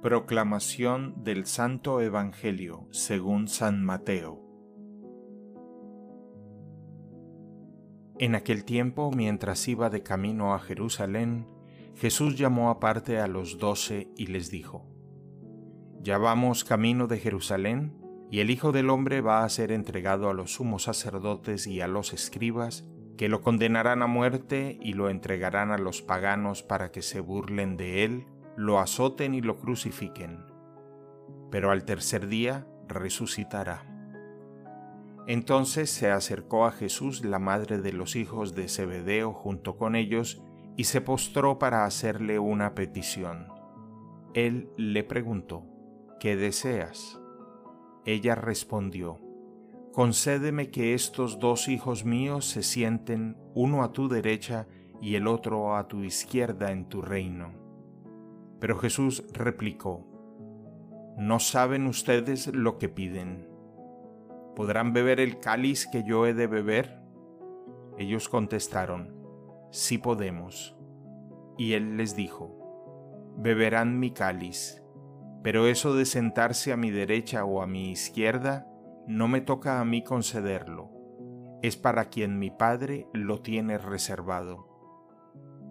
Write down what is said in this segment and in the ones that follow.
Proclamación del Santo Evangelio según San Mateo. En aquel tiempo, mientras iba de camino a Jerusalén, Jesús llamó aparte a los doce y les dijo, Ya vamos camino de Jerusalén, y el Hijo del Hombre va a ser entregado a los sumos sacerdotes y a los escribas, que lo condenarán a muerte y lo entregarán a los paganos para que se burlen de él lo azoten y lo crucifiquen, pero al tercer día resucitará. Entonces se acercó a Jesús la madre de los hijos de Zebedeo junto con ellos y se postró para hacerle una petición. Él le preguntó, ¿qué deseas? Ella respondió, Concédeme que estos dos hijos míos se sienten uno a tu derecha y el otro a tu izquierda en tu reino. Pero Jesús replicó, ¿no saben ustedes lo que piden? ¿Podrán beber el cáliz que yo he de beber? Ellos contestaron, sí podemos. Y él les dijo, beberán mi cáliz, pero eso de sentarse a mi derecha o a mi izquierda no me toca a mí concederlo, es para quien mi Padre lo tiene reservado.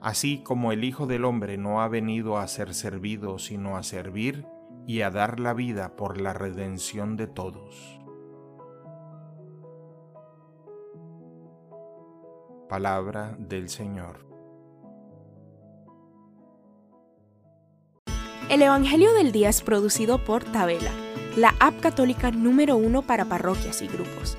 así como el Hijo del Hombre no ha venido a ser servido, sino a servir y a dar la vida por la redención de todos. Palabra del Señor. El Evangelio del Día es producido por Tabela, la app católica número uno para parroquias y grupos.